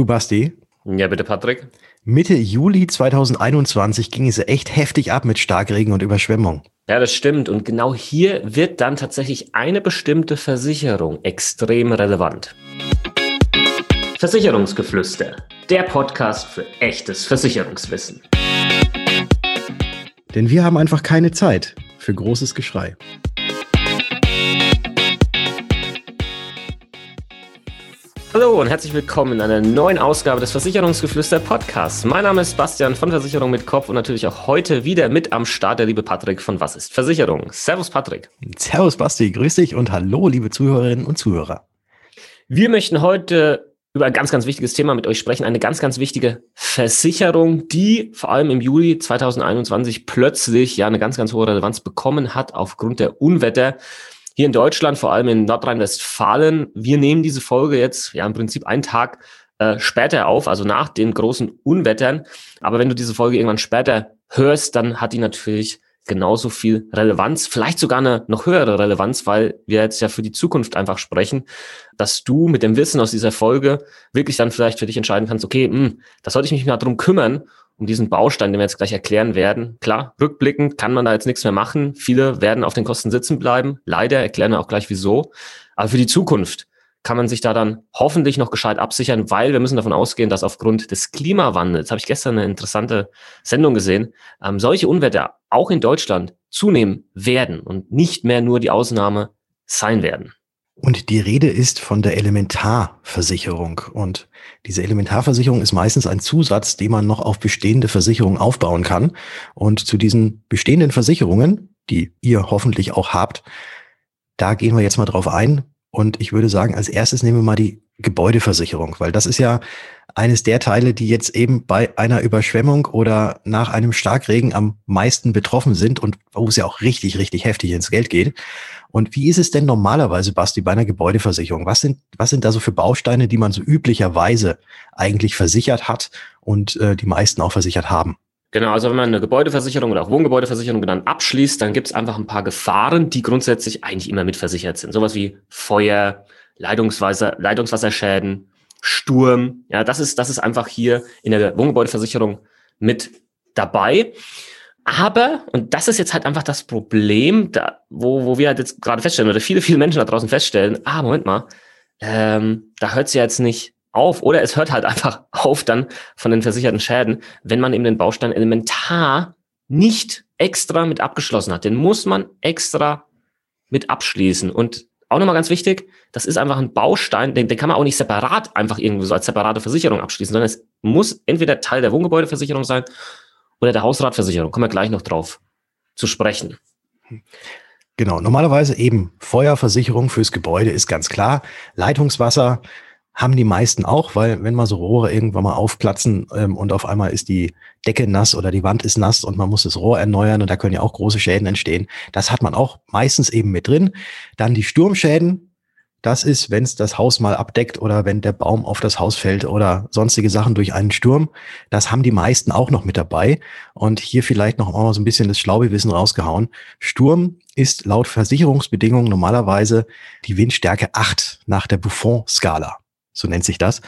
Du Basti? Ja, bitte Patrick. Mitte Juli 2021 ging es echt heftig ab mit Starkregen und Überschwemmung. Ja, das stimmt. Und genau hier wird dann tatsächlich eine bestimmte Versicherung extrem relevant. Versicherungsgeflüster, der Podcast für echtes Versicherungswissen. Denn wir haben einfach keine Zeit für großes Geschrei. Hallo und herzlich willkommen in einer neuen Ausgabe des Versicherungsgeflüster Podcasts. Mein Name ist Bastian von Versicherung mit Kopf und natürlich auch heute wieder mit am Start der liebe Patrick von Was ist Versicherung. Servus Patrick. Servus Basti, grüß dich und hallo liebe Zuhörerinnen und Zuhörer. Wir möchten heute über ein ganz, ganz wichtiges Thema mit euch sprechen. Eine ganz, ganz wichtige Versicherung, die vor allem im Juli 2021 plötzlich ja eine ganz, ganz hohe Relevanz bekommen hat aufgrund der Unwetter hier in Deutschland, vor allem in Nordrhein-Westfalen. Wir nehmen diese Folge jetzt ja im Prinzip einen Tag äh, später auf, also nach den großen Unwettern. Aber wenn du diese Folge irgendwann später hörst, dann hat die natürlich genauso viel Relevanz, vielleicht sogar eine noch höhere Relevanz, weil wir jetzt ja für die Zukunft einfach sprechen, dass du mit dem Wissen aus dieser Folge wirklich dann vielleicht für dich entscheiden kannst, okay, mh, hm, da sollte ich mich mal drum kümmern um diesen Baustein, den wir jetzt gleich erklären werden. Klar, rückblickend kann man da jetzt nichts mehr machen. Viele werden auf den Kosten sitzen bleiben. Leider erklären wir auch gleich wieso. Aber für die Zukunft kann man sich da dann hoffentlich noch gescheit absichern, weil wir müssen davon ausgehen, dass aufgrund des Klimawandels, habe ich gestern eine interessante Sendung gesehen, ähm, solche Unwetter auch in Deutschland zunehmen werden und nicht mehr nur die Ausnahme sein werden. Und die Rede ist von der Elementarversicherung. Und diese Elementarversicherung ist meistens ein Zusatz, den man noch auf bestehende Versicherungen aufbauen kann. Und zu diesen bestehenden Versicherungen, die ihr hoffentlich auch habt, da gehen wir jetzt mal drauf ein. Und ich würde sagen, als erstes nehmen wir mal die Gebäudeversicherung, weil das ist ja eines der Teile, die jetzt eben bei einer Überschwemmung oder nach einem Starkregen am meisten betroffen sind und wo es ja auch richtig, richtig heftig ins Geld geht. Und wie ist es denn normalerweise, Basti, bei einer Gebäudeversicherung? Was sind, was sind da so für Bausteine, die man so üblicherweise eigentlich versichert hat und äh, die meisten auch versichert haben? Genau, also wenn man eine Gebäudeversicherung oder auch Wohngebäudeversicherung dann abschließt, dann gibt es einfach ein paar Gefahren, die grundsätzlich eigentlich immer mitversichert sind. Sowas wie Feuer, Leitungswasser, Leitungswasserschäden, Sturm. Ja, das ist, das ist einfach hier in der Wohngebäudeversicherung mit dabei. Aber, und das ist jetzt halt einfach das Problem, da, wo, wo wir halt jetzt gerade feststellen, oder viele, viele Menschen da draußen feststellen, ah, Moment mal, ähm, da hört es ja jetzt nicht auf, oder es hört halt einfach auf dann von den versicherten Schäden, wenn man eben den Baustein elementar nicht extra mit abgeschlossen hat. Den muss man extra mit abschließen. Und auch nochmal ganz wichtig, das ist einfach ein Baustein, den, den kann man auch nicht separat einfach irgendwie so als separate Versicherung abschließen, sondern es muss entweder Teil der Wohngebäudeversicherung sein oder der Hausratversicherung. Kommen wir gleich noch drauf zu sprechen. Genau, normalerweise eben Feuerversicherung fürs Gebäude ist ganz klar. Leitungswasser haben die meisten auch, weil wenn mal so Rohre irgendwann mal aufplatzen ähm, und auf einmal ist die Decke nass oder die Wand ist nass und man muss das Rohr erneuern und da können ja auch große Schäden entstehen. Das hat man auch meistens eben mit drin. Dann die Sturmschäden, das ist, wenn es das Haus mal abdeckt oder wenn der Baum auf das Haus fällt oder sonstige Sachen durch einen Sturm. Das haben die meisten auch noch mit dabei. Und hier vielleicht noch mal so ein bisschen das Schlaubewissen rausgehauen. Sturm ist laut Versicherungsbedingungen normalerweise die Windstärke 8 nach der Buffon-Skala. So nennt sich das.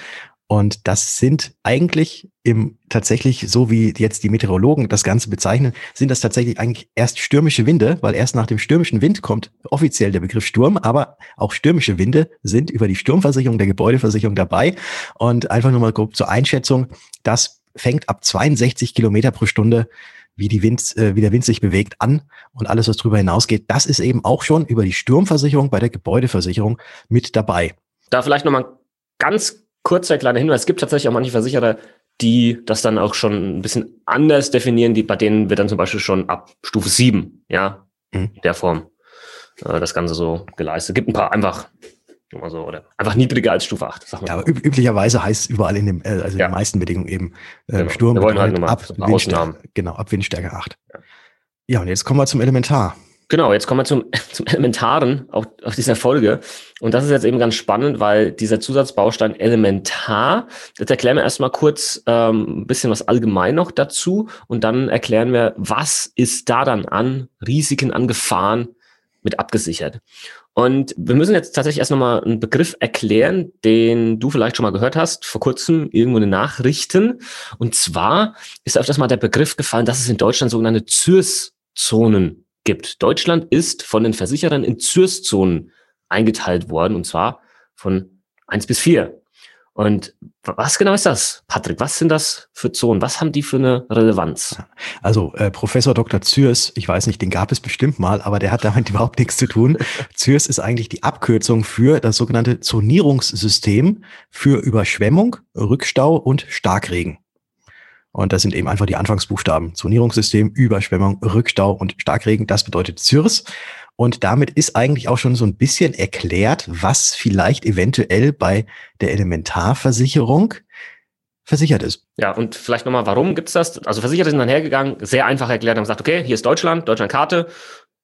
Und das sind eigentlich im tatsächlich, so wie jetzt die Meteorologen das Ganze bezeichnen, sind das tatsächlich eigentlich erst stürmische Winde, weil erst nach dem stürmischen Wind kommt offiziell der Begriff Sturm, aber auch stürmische Winde sind über die Sturmversicherung der Gebäudeversicherung dabei. Und einfach nur mal grob zur Einschätzung, das fängt ab 62 Kilometer pro Stunde wie, die Wind, äh, wie der Wind sich bewegt an und alles, was darüber hinausgeht, das ist eben auch schon über die Sturmversicherung bei der Gebäudeversicherung mit dabei. Da vielleicht nochmal ganz kurzer kleiner Hinweis, es gibt tatsächlich auch manche Versicherer, die das dann auch schon ein bisschen anders definieren, die, bei denen wird dann zum Beispiel schon ab Stufe 7, ja, mhm. in der Form äh, das Ganze so geleistet. Gibt ein paar einfach so, oder einfach niedriger als Stufe 8. ja, aber üb üblicherweise heißt es überall in dem, äh, also ja. den meisten Bedingungen eben äh, genau. Sturm. Wir wollen halt nur ab, Windstärke, genau, ab Windstärke 8. Ja. ja, und jetzt kommen wir zum Elementar. Genau, jetzt kommen wir zum, zum Elementaren auf, auf dieser Folge. Und das ist jetzt eben ganz spannend, weil dieser Zusatzbaustein Elementar, jetzt erklären wir erstmal kurz ähm, ein bisschen was allgemein noch dazu und dann erklären wir, was ist da dann an Risiken, an Gefahren mit abgesichert. Und wir müssen jetzt tatsächlich erst nochmal einen Begriff erklären, den du vielleicht schon mal gehört hast, vor kurzem irgendwo in den Nachrichten. Und zwar ist öfters mal der Begriff gefallen, dass es in Deutschland sogenannte ZÜRS-Zonen gibt. Deutschland ist von den Versicherern in ZÜRS-Zonen eingeteilt worden, und zwar von eins bis vier. Und was genau ist das, Patrick? Was sind das für Zonen? Was haben die für eine Relevanz? Also äh, Professor Dr. Zürs, ich weiß nicht, den gab es bestimmt mal, aber der hat damit überhaupt nichts zu tun. Zürs ist eigentlich die Abkürzung für das sogenannte Zonierungssystem für Überschwemmung, Rückstau und Starkregen. Und das sind eben einfach die Anfangsbuchstaben. Zonierungssystem, Überschwemmung, Rückstau und Starkregen. Das bedeutet Zürs. Und damit ist eigentlich auch schon so ein bisschen erklärt, was vielleicht eventuell bei der Elementarversicherung versichert ist. Ja, und vielleicht nochmal, warum gibt's das? Also Versicherte sind dann hergegangen, sehr einfach erklärt, haben gesagt, okay, hier ist Deutschland, Deutschlandkarte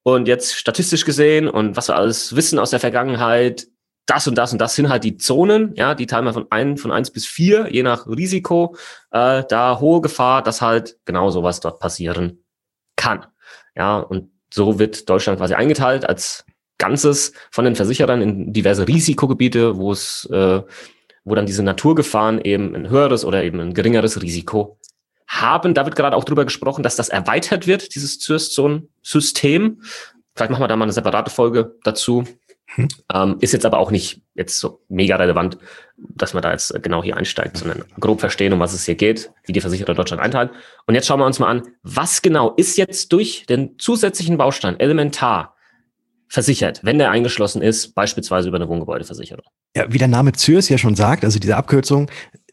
und jetzt statistisch gesehen und was wir alles wissen aus der Vergangenheit, das und das und das sind halt die Zonen, ja, die teilen wir von ein, von eins bis vier, je nach Risiko, äh, da hohe Gefahr, dass halt genau sowas dort passieren kann. Ja, und so wird Deutschland quasi eingeteilt als Ganzes von den Versicherern in diverse Risikogebiete, wo es, äh, wo dann diese Naturgefahren eben ein höheres oder eben ein geringeres Risiko haben. Da wird gerade auch drüber gesprochen, dass das erweitert wird, dieses Zürszone-System. Vielleicht machen wir da mal eine separate Folge dazu. Hm. Ähm, ist jetzt aber auch nicht jetzt so mega relevant, dass man da jetzt genau hier einsteigt, sondern grob verstehen, um was es hier geht, wie die Versicherer Deutschland einteilen. Und jetzt schauen wir uns mal an, was genau ist jetzt durch den zusätzlichen Baustein elementar versichert, wenn der eingeschlossen ist, beispielsweise über eine Wohngebäudeversicherung. Ja, wie der Name Zürs ja schon sagt, also diese Abkürzung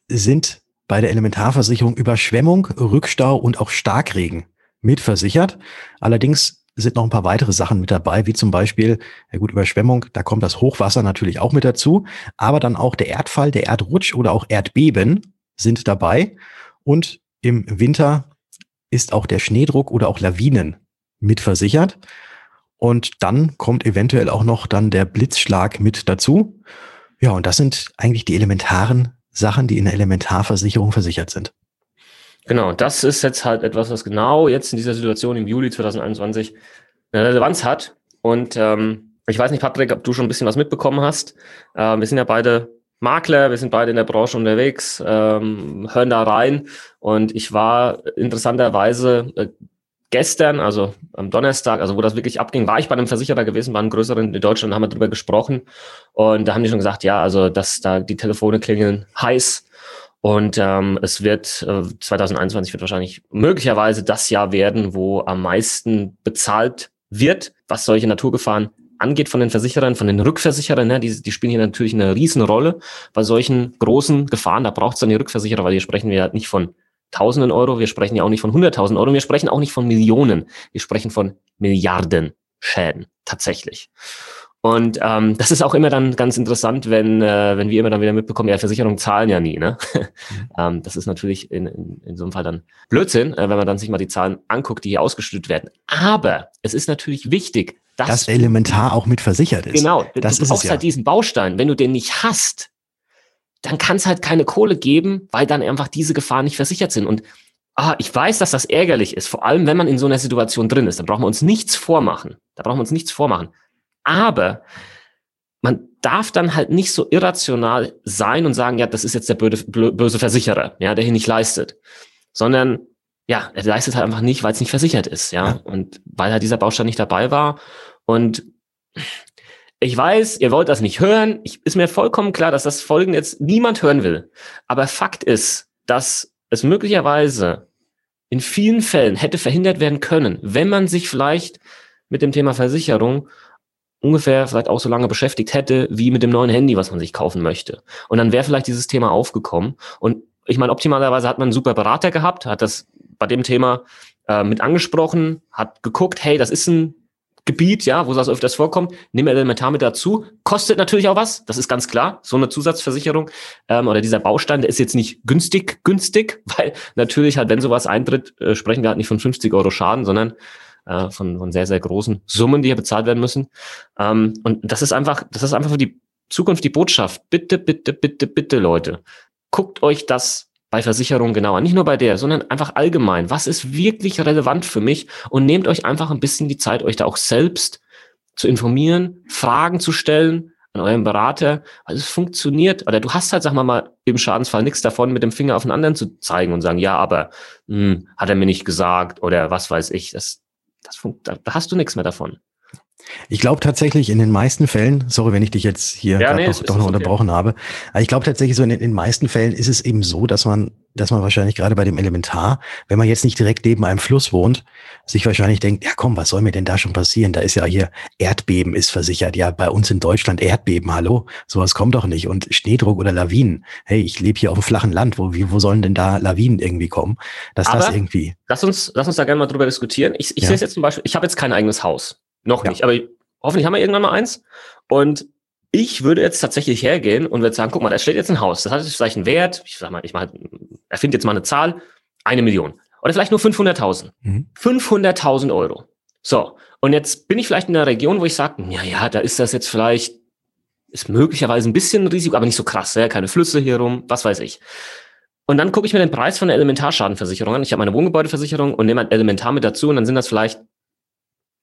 sind bei der Elementarversicherung Überschwemmung, Rückstau und auch Starkregen mitversichert. Allerdings sind noch ein paar weitere Sachen mit dabei, wie zum Beispiel, ja gut, Überschwemmung, da kommt das Hochwasser natürlich auch mit dazu, aber dann auch der Erdfall, der Erdrutsch oder auch Erdbeben sind dabei. Und im Winter ist auch der Schneedruck oder auch Lawinen mit versichert. Und dann kommt eventuell auch noch dann der Blitzschlag mit dazu. Ja, und das sind eigentlich die elementaren Sachen, die in der Elementarversicherung versichert sind. Genau, das ist jetzt halt etwas, was genau jetzt in dieser Situation im Juli 2021 eine Relevanz hat. Und ähm, ich weiß nicht, Patrick, ob du schon ein bisschen was mitbekommen hast. Ähm, wir sind ja beide Makler, wir sind beide in der Branche unterwegs, ähm, hören da rein. Und ich war interessanterweise äh, gestern, also am Donnerstag, also wo das wirklich abging, war ich bei einem Versicherer gewesen, bei einem größeren in Deutschland, haben wir darüber gesprochen. Und da haben die schon gesagt, ja, also dass da die Telefone klingeln heiß und ähm, es wird äh, 2021 wird wahrscheinlich möglicherweise das Jahr werden, wo am meisten bezahlt wird, was solche Naturgefahren angeht von den Versicherern, von den Rückversicherern. Ne? Die, die spielen hier natürlich eine Riesenrolle bei solchen großen Gefahren. Da braucht es dann die Rückversicherer, weil hier sprechen wir halt nicht von Tausenden Euro, wir sprechen ja auch nicht von Hunderttausend Euro, wir sprechen auch nicht von Millionen, wir sprechen von Milliarden Schäden tatsächlich. Und ähm, das ist auch immer dann ganz interessant, wenn, äh, wenn wir immer dann wieder mitbekommen, ja, Versicherungen zahlen ja nie. Ne? Mhm. ähm, das ist natürlich in, in, in so einem Fall dann Blödsinn, äh, wenn man dann sich mal die Zahlen anguckt, die hier ausgeschüttet werden. Aber es ist natürlich wichtig, dass das elementar auch mit versichert ist. Genau, das du brauchst ja. halt diesen Baustein. Wenn du den nicht hast, dann kann es halt keine Kohle geben, weil dann einfach diese Gefahren nicht versichert sind. Und ah, ich weiß, dass das ärgerlich ist, vor allem wenn man in so einer Situation drin ist. Da brauchen wir uns nichts vormachen. Da brauchen wir uns nichts vormachen. Aber man darf dann halt nicht so irrational sein und sagen, ja, das ist jetzt der böse, böse Versicherer, ja, der hier nicht leistet, sondern ja, er leistet halt einfach nicht, weil es nicht versichert ist, ja, ja. und weil halt dieser Baustein nicht dabei war und ich weiß, ihr wollt das nicht hören. Ich, ist mir vollkommen klar, dass das Folgen jetzt niemand hören will. Aber Fakt ist, dass es möglicherweise in vielen Fällen hätte verhindert werden können, wenn man sich vielleicht mit dem Thema Versicherung ungefähr vielleicht auch so lange beschäftigt hätte, wie mit dem neuen Handy, was man sich kaufen möchte. Und dann wäre vielleicht dieses Thema aufgekommen. Und ich meine, optimalerweise hat man einen super Berater gehabt, hat das bei dem Thema äh, mit angesprochen, hat geguckt, hey, das ist ein Gebiet, ja, wo das öfters vorkommt, nimm elementar mit dazu. Kostet natürlich auch was, das ist ganz klar. So eine Zusatzversicherung ähm, oder dieser Baustein, der ist jetzt nicht günstig, günstig, weil natürlich halt, wenn sowas eintritt, äh, sprechen wir halt nicht von 50 Euro Schaden, sondern äh, von, von sehr, sehr großen Summen, die hier bezahlt werden müssen. Ähm, und das ist einfach, das ist einfach für die Zukunft die Botschaft. Bitte, bitte, bitte, bitte, Leute, guckt euch das bei Versicherungen genauer. Nicht nur bei der, sondern einfach allgemein. Was ist wirklich relevant für mich? Und nehmt euch einfach ein bisschen die Zeit, euch da auch selbst zu informieren, Fragen zu stellen an euren Berater. Also es funktioniert. Oder du hast halt, sag mal mal, im Schadensfall nichts davon, mit dem Finger auf den anderen zu zeigen und sagen, ja, aber hm, hat er mir nicht gesagt oder was weiß ich. Das, das da hast du nichts mehr davon. Ich glaube tatsächlich in den meisten Fällen, sorry, wenn ich dich jetzt hier ja, nee, noch, doch noch okay. unterbrochen habe, aber ich glaube tatsächlich so in, in den meisten Fällen ist es eben so, dass man, dass man wahrscheinlich gerade bei dem Elementar, wenn man jetzt nicht direkt neben einem Fluss wohnt, sich wahrscheinlich denkt, ja komm, was soll mir denn da schon passieren? Da ist ja hier Erdbeben ist versichert. Ja, bei uns in Deutschland Erdbeben, hallo, sowas kommt doch nicht. Und Schneedruck oder Lawinen. Hey, ich lebe hier auf dem flachen Land. Wo, wo sollen denn da Lawinen irgendwie kommen? Dass aber das irgendwie. Lass uns, lass uns da gerne mal drüber diskutieren. Ich, ich ja. sehe es jetzt zum Beispiel, ich habe jetzt kein eigenes Haus. Noch ja. nicht, aber hoffentlich haben wir irgendwann mal eins. Und ich würde jetzt tatsächlich hergehen und würde sagen, guck mal, da steht jetzt ein Haus. Das hat jetzt vielleicht einen Wert. Ich sag mal, ich mal, erfinde jetzt mal eine Zahl. Eine Million. Oder vielleicht nur 500.000. Mhm. 500.000 Euro. So. Und jetzt bin ich vielleicht in einer Region, wo ich sage, ja, ja, da ist das jetzt vielleicht, ist möglicherweise ein bisschen ein Risiko, aber nicht so krass, ja, keine Flüsse hier rum, was weiß ich. Und dann gucke ich mir den Preis von der Elementarschadenversicherung an. Ich habe meine Wohngebäudeversicherung und nehme ein Elementar mit dazu und dann sind das vielleicht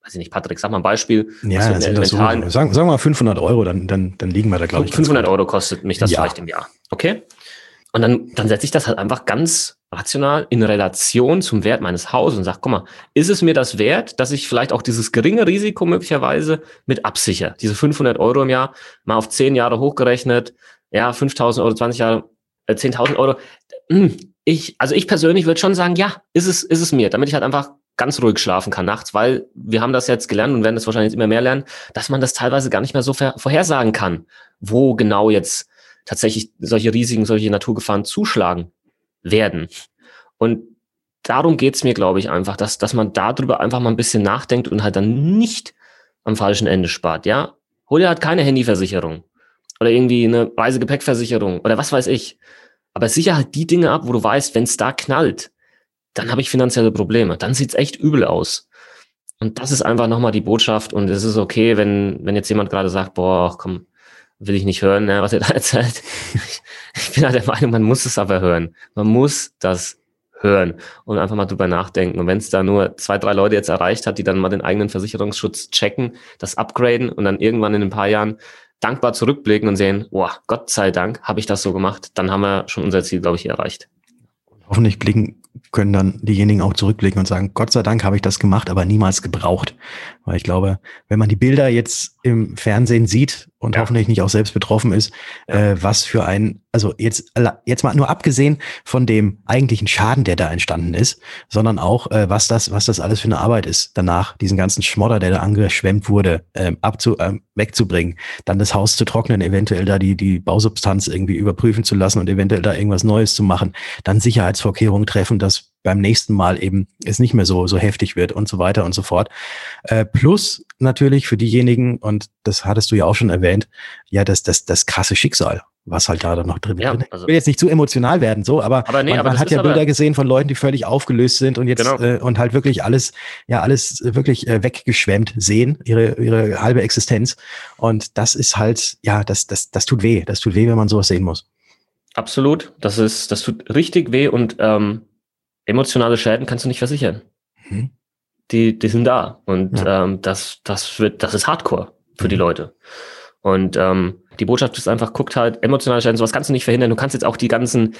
weiß ich nicht, Patrick, sag mal ein Beispiel. Ja, sind das so, sagen, sagen wir mal 500 Euro, dann, dann, dann liegen wir da, glaube ich. 500 Euro kostet mich das ja. vielleicht im Jahr. Okay? Und dann, dann setze ich das halt einfach ganz rational in Relation zum Wert meines Hauses und sage, guck mal, ist es mir das wert, dass ich vielleicht auch dieses geringe Risiko möglicherweise mit absichere? Diese 500 Euro im Jahr, mal auf 10 Jahre hochgerechnet, ja, 5000 Euro, 20 Jahre, äh, 10.000 Euro. Hm, ich, also ich persönlich würde schon sagen, ja, ist es, ist es mir, damit ich halt einfach ganz ruhig schlafen kann nachts, weil wir haben das jetzt gelernt und werden das wahrscheinlich immer mehr lernen, dass man das teilweise gar nicht mehr so vorhersagen kann, wo genau jetzt tatsächlich solche Risiken, solche Naturgefahren zuschlagen werden. Und darum geht's mir, glaube ich, einfach, dass, dass man darüber einfach mal ein bisschen nachdenkt und halt dann nicht am falschen Ende spart. Ja, hol dir halt keine Handyversicherung oder irgendwie eine Reisegepäckversicherung oder was weiß ich. Aber sicher halt die Dinge ab, wo du weißt, wenn es da knallt, dann habe ich finanzielle Probleme. Dann sieht's echt übel aus. Und das ist einfach nochmal die Botschaft. Und es ist okay, wenn, wenn jetzt jemand gerade sagt, boah, komm, will ich nicht hören, ne, was ihr da erzählt. ich bin halt der Meinung, man muss es aber hören. Man muss das hören und einfach mal drüber nachdenken. Und wenn es da nur zwei, drei Leute jetzt erreicht hat, die dann mal den eigenen Versicherungsschutz checken, das upgraden und dann irgendwann in ein paar Jahren dankbar zurückblicken und sehen, boah, Gott sei Dank habe ich das so gemacht, dann haben wir schon unser Ziel, glaube ich, erreicht. Hoffentlich blicken können dann diejenigen auch zurückblicken und sagen, Gott sei Dank habe ich das gemacht, aber niemals gebraucht. Weil ich glaube, wenn man die Bilder jetzt im Fernsehen sieht und ja. hoffentlich nicht auch selbst betroffen ist, äh, was für ein, also jetzt, jetzt mal nur abgesehen von dem eigentlichen Schaden, der da entstanden ist, sondern auch, äh, was das, was das alles für eine Arbeit ist, danach diesen ganzen Schmodder, der da angeschwemmt wurde, äh, abzu, äh, wegzubringen, dann das Haus zu trocknen, eventuell da die, die Bausubstanz irgendwie überprüfen zu lassen und eventuell da irgendwas Neues zu machen, dann Sicherheitsvorkehrungen treffen, dass beim nächsten Mal eben es nicht mehr so, so heftig wird und so weiter und so fort. Äh, plus natürlich für diejenigen, und das hattest du ja auch schon erwähnt, ja, das, das, das krasse Schicksal, was halt da dann noch drin ja, also, Ich will jetzt nicht zu emotional werden, so, aber, aber, nee, man, aber man hat ja Bilder gesehen von Leuten, die völlig aufgelöst sind und jetzt genau. äh, und halt wirklich alles, ja, alles wirklich äh, weggeschwemmt sehen, ihre, ihre halbe Existenz. Und das ist halt, ja, das, das, das tut weh. Das tut weh, wenn man sowas sehen muss. Absolut. Das ist, das tut richtig weh und ähm, emotionale Schäden kannst du nicht versichern. Mhm. Die, die sind da. Und ja. ähm, das, das wird, das ist Hardcore für mhm. die Leute. Und ähm, die Botschaft ist einfach, guckt halt, emotionale Schäden, sowas kannst du nicht verhindern. Du kannst jetzt auch die ganzen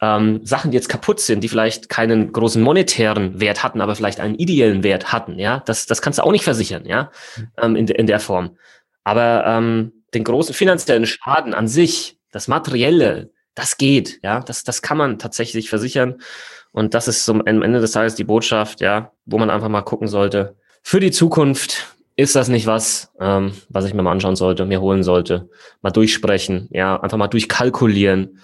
ähm, Sachen, die jetzt kaputt sind, die vielleicht keinen großen monetären Wert hatten, aber vielleicht einen ideellen Wert hatten, ja, das, das kannst du auch nicht versichern, ja, mhm. ähm, in, in der Form. Aber ähm, den großen finanziellen Schaden an sich, das Materielle, das geht, ja, das, das kann man tatsächlich versichern. Und das ist so am Ende des Tages die Botschaft, ja, wo man einfach mal gucken sollte. Für die Zukunft ist das nicht was, ähm, was ich mir mal anschauen sollte, mir holen sollte, mal durchsprechen, ja, einfach mal durchkalkulieren.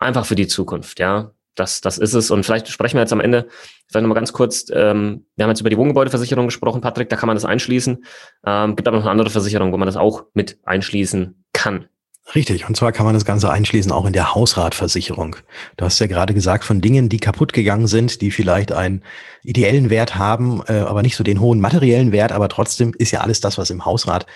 Einfach für die Zukunft, ja. Das, das ist es. Und vielleicht sprechen wir jetzt am Ende, vielleicht nochmal ganz kurz, ähm, wir haben jetzt über die Wohngebäudeversicherung gesprochen, Patrick, da kann man das einschließen. Ähm, gibt aber noch eine andere Versicherung, wo man das auch mit einschließen kann. Richtig, und zwar kann man das Ganze einschließen auch in der Hausratversicherung. Du hast ja gerade gesagt von Dingen, die kaputt gegangen sind, die vielleicht einen ideellen Wert haben, äh, aber nicht so den hohen materiellen Wert, aber trotzdem ist ja alles das, was im Hausrat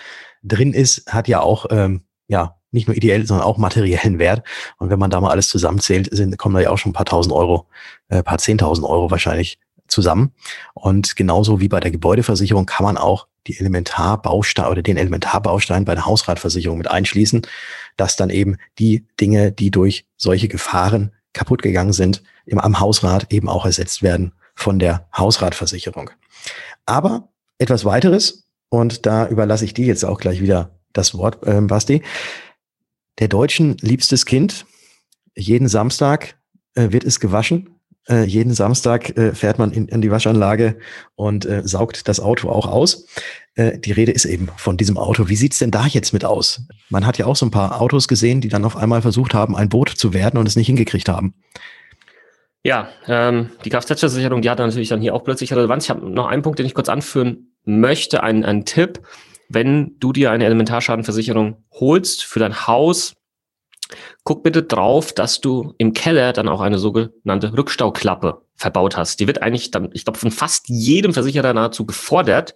drin ist, hat ja auch ähm, ja nicht nur ideell, sondern auch materiellen Wert. Und wenn man da mal alles zusammenzählt, sind, kommen da ja auch schon ein paar tausend Euro, äh, paar zehntausend Euro wahrscheinlich zusammen. Und genauso wie bei der Gebäudeversicherung kann man auch die Elementarbaustein oder den Elementarbaustein bei der Hausratversicherung mit einschließen, dass dann eben die Dinge, die durch solche Gefahren kaputt gegangen sind, im, am Hausrat eben auch ersetzt werden von der Hausratversicherung. Aber etwas weiteres, und da überlasse ich dir jetzt auch gleich wieder das Wort, äh, Basti. Der Deutschen liebstes Kind. Jeden Samstag äh, wird es gewaschen. Äh, jeden Samstag äh, fährt man in, in die Waschanlage und äh, saugt das Auto auch aus. Äh, die Rede ist eben von diesem Auto. Wie sieht's denn da jetzt mit aus? Man hat ja auch so ein paar Autos gesehen, die dann auf einmal versucht haben, ein Boot zu werden und es nicht hingekriegt haben. Ja, ähm, die Kfz-Versicherung, die hat natürlich dann hier auch plötzlich Relevanz. Ich habe noch einen Punkt, den ich kurz anführen möchte, einen Tipp. Wenn du dir eine Elementarschadenversicherung holst für dein Haus, guck bitte drauf, dass du im Keller dann auch eine sogenannte Rückstauklappe verbaut hast. Die wird eigentlich dann, ich glaube, von fast jedem Versicherer nahezu gefordert,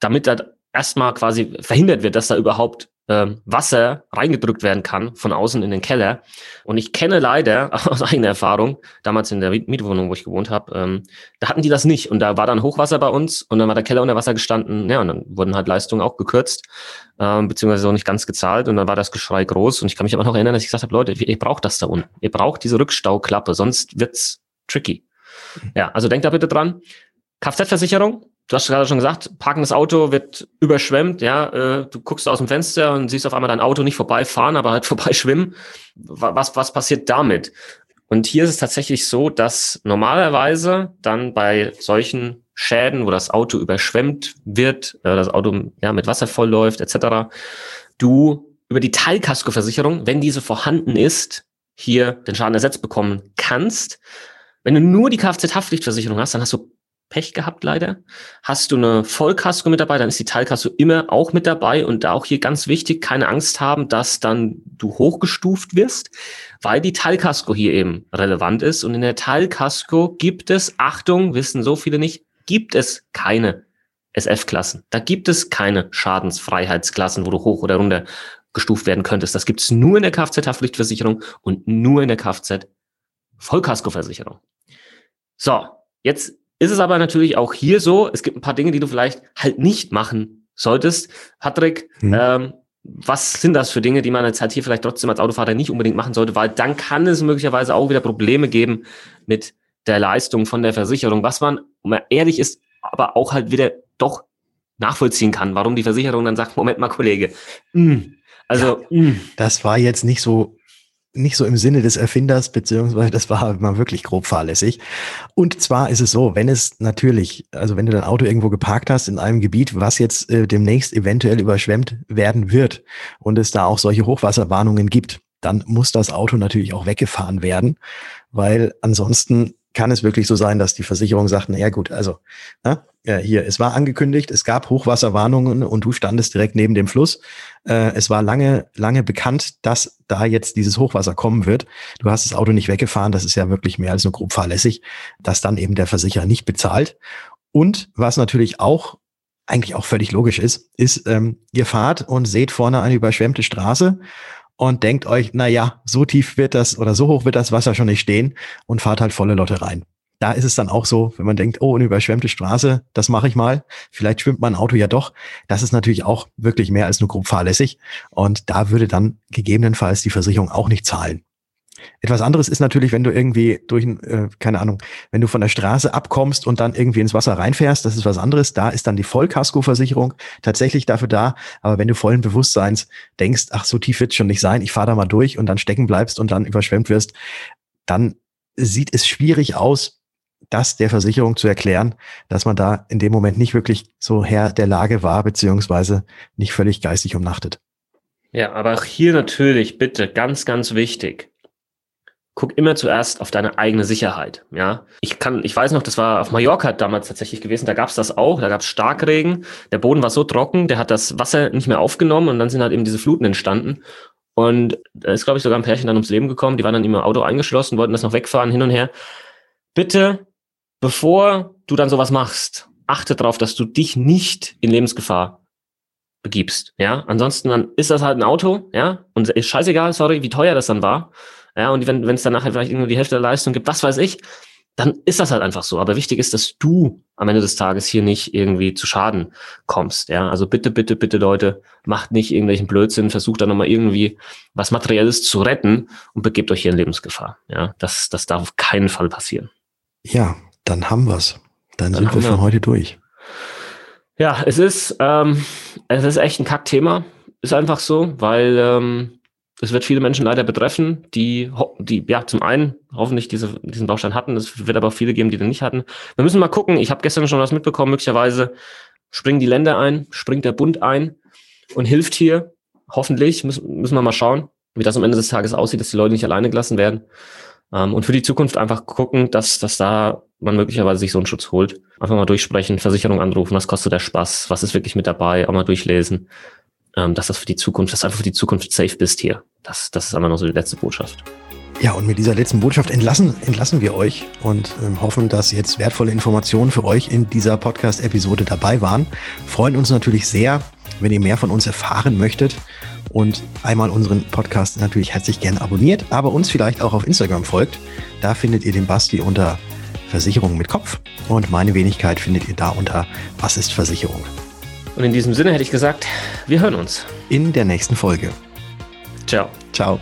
damit da erstmal quasi verhindert wird, dass da überhaupt Wasser reingedrückt werden kann von außen in den Keller. Und ich kenne leider aus eigener Erfahrung, damals in der Mietwohnung, wo ich gewohnt habe, ähm, da hatten die das nicht. Und da war dann Hochwasser bei uns und dann war der Keller unter Wasser gestanden. Ja, und dann wurden halt Leistungen auch gekürzt, ähm, beziehungsweise auch nicht ganz gezahlt. Und dann war das Geschrei groß. Und ich kann mich aber noch erinnern, dass ich gesagt habe, Leute, ihr braucht das da unten. Ihr braucht diese Rückstauklappe, sonst wird's tricky. Ja, also denkt da bitte dran. Kfz-Versicherung, du hast gerade schon gesagt, parkendes Auto wird überschwemmt, ja, äh, du guckst aus dem Fenster und siehst auf einmal dein Auto nicht vorbeifahren, aber halt vorbeischwimmen. Was, was passiert damit? Und hier ist es tatsächlich so, dass normalerweise dann bei solchen Schäden, wo das Auto überschwemmt wird, äh, das Auto ja, mit Wasser vollläuft, etc., du über die Teilkaskoversicherung, wenn diese vorhanden ist, hier den Schaden ersetzt bekommen kannst. Wenn du nur die Kfz-Haftpflichtversicherung hast, dann hast du Pech gehabt leider. Hast du eine Vollkasko mit dabei, dann ist die Teilkasko immer auch mit dabei und auch hier ganz wichtig, keine Angst haben, dass dann du hochgestuft wirst, weil die Teilkasko hier eben relevant ist und in der Teilkasko gibt es, Achtung, wissen so viele nicht, gibt es keine SF-Klassen. Da gibt es keine Schadensfreiheitsklassen, wo du hoch oder runter gestuft werden könntest. Das gibt es nur in der Kfz-Haftpflichtversicherung und nur in der Kfz-Vollkaskoversicherung. So, jetzt ist es aber natürlich auch hier so, es gibt ein paar Dinge, die du vielleicht halt nicht machen solltest. Patrick, hm. ähm, was sind das für Dinge, die man jetzt halt hier vielleicht trotzdem als Autofahrer nicht unbedingt machen sollte, weil dann kann es möglicherweise auch wieder Probleme geben mit der Leistung von der Versicherung, was man, wenn man ehrlich ist, aber auch halt wieder doch nachvollziehen kann, warum die Versicherung dann sagt, Moment mal, Kollege, mh, also ja, mh. Das war jetzt nicht so nicht so im Sinne des Erfinders, beziehungsweise das war mal wirklich grob fahrlässig. Und zwar ist es so, wenn es natürlich, also wenn du dein Auto irgendwo geparkt hast in einem Gebiet, was jetzt äh, demnächst eventuell überschwemmt werden wird und es da auch solche Hochwasserwarnungen gibt, dann muss das Auto natürlich auch weggefahren werden, weil ansonsten kann es wirklich so sein, dass die Versicherung sagt, na ja gut, also na, ja, hier, es war angekündigt, es gab Hochwasserwarnungen und du standest direkt neben dem Fluss. Äh, es war lange, lange bekannt, dass da jetzt dieses Hochwasser kommen wird. Du hast das Auto nicht weggefahren, das ist ja wirklich mehr als nur grob fahrlässig, dass dann eben der Versicherer nicht bezahlt. Und was natürlich auch eigentlich auch völlig logisch ist, ist, ähm, ihr fahrt und seht vorne eine überschwemmte Straße und denkt euch, na ja, so tief wird das oder so hoch wird das Wasser schon nicht stehen und fahrt halt volle Lotte rein. Da ist es dann auch so, wenn man denkt, oh, eine überschwemmte Straße, das mache ich mal. Vielleicht schwimmt mein Auto ja doch. Das ist natürlich auch wirklich mehr als nur grob fahrlässig. Und da würde dann gegebenenfalls die Versicherung auch nicht zahlen. Etwas anderes ist natürlich, wenn du irgendwie durch, äh, keine Ahnung, wenn du von der Straße abkommst und dann irgendwie ins Wasser reinfährst, das ist was anderes. Da ist dann die Vollkaskoversicherung tatsächlich dafür da. Aber wenn du vollen Bewusstseins denkst, ach, so tief wird schon nicht sein, ich fahre da mal durch und dann stecken bleibst und dann überschwemmt wirst, dann sieht es schwierig aus, das der Versicherung zu erklären, dass man da in dem Moment nicht wirklich so Herr der Lage war, beziehungsweise nicht völlig geistig umnachtet. Ja, aber auch hier natürlich bitte ganz, ganz wichtig guck immer zuerst auf deine eigene Sicherheit. Ja, ich kann, ich weiß noch, das war auf Mallorca damals tatsächlich gewesen. Da gab es das auch. Da gab es Starkregen. Der Boden war so trocken, der hat das Wasser nicht mehr aufgenommen und dann sind halt eben diese Fluten entstanden. Und da ist, glaube ich, sogar ein Pärchen dann ums Leben gekommen. Die waren dann im Auto eingeschlossen, wollten das noch wegfahren, hin und her. Bitte, bevor du dann sowas machst, achte darauf, dass du dich nicht in Lebensgefahr begibst. Ja, ansonsten dann ist das halt ein Auto, ja, und ist scheißegal, sorry, wie teuer das dann war. Ja, und wenn es dann nachher vielleicht irgendwie die Hälfte der Leistung gibt, was weiß ich, dann ist das halt einfach so. Aber wichtig ist, dass du am Ende des Tages hier nicht irgendwie zu Schaden kommst. Ja, also bitte, bitte, bitte, Leute, macht nicht irgendwelchen Blödsinn, versucht da nochmal irgendwie was Materielles zu retten und begebt euch hier in Lebensgefahr. Ja, das, das darf auf keinen Fall passieren. Ja, dann haben wir's. Dann, dann sind wir für heute durch. Ja, es ist, ähm, es ist echt ein Kackthema. Ist einfach so, weil ähm, es wird viele Menschen leider betreffen, die, die ja zum einen hoffentlich diese, diesen Baustein hatten. Es wird aber auch viele geben, die den nicht hatten. Wir müssen mal gucken. Ich habe gestern schon was mitbekommen. Möglicherweise springen die Länder ein, springt der Bund ein und hilft hier. Hoffentlich müssen, müssen wir mal schauen, wie das am Ende des Tages aussieht, dass die Leute nicht alleine gelassen werden. Ähm, und für die Zukunft einfach gucken, dass, dass da man möglicherweise sich so einen Schutz holt. Einfach mal durchsprechen, Versicherung anrufen, was kostet der Spaß, was ist wirklich mit dabei, auch mal durchlesen. Ähm, dass das für die Zukunft, dass einfach für die Zukunft safe bist hier. Das, das ist einfach nur so die letzte Botschaft. Ja, und mit dieser letzten Botschaft entlassen, entlassen wir euch und ähm, hoffen, dass jetzt wertvolle Informationen für euch in dieser Podcast-Episode dabei waren. Freuen uns natürlich sehr, wenn ihr mehr von uns erfahren möchtet und einmal unseren Podcast natürlich herzlich gerne abonniert, aber uns vielleicht auch auf Instagram folgt. Da findet ihr den Basti unter Versicherung mit Kopf und meine Wenigkeit findet ihr da unter Was ist Versicherung. Und in diesem Sinne hätte ich gesagt, wir hören uns. In der nächsten Folge. Ciao. Ciao.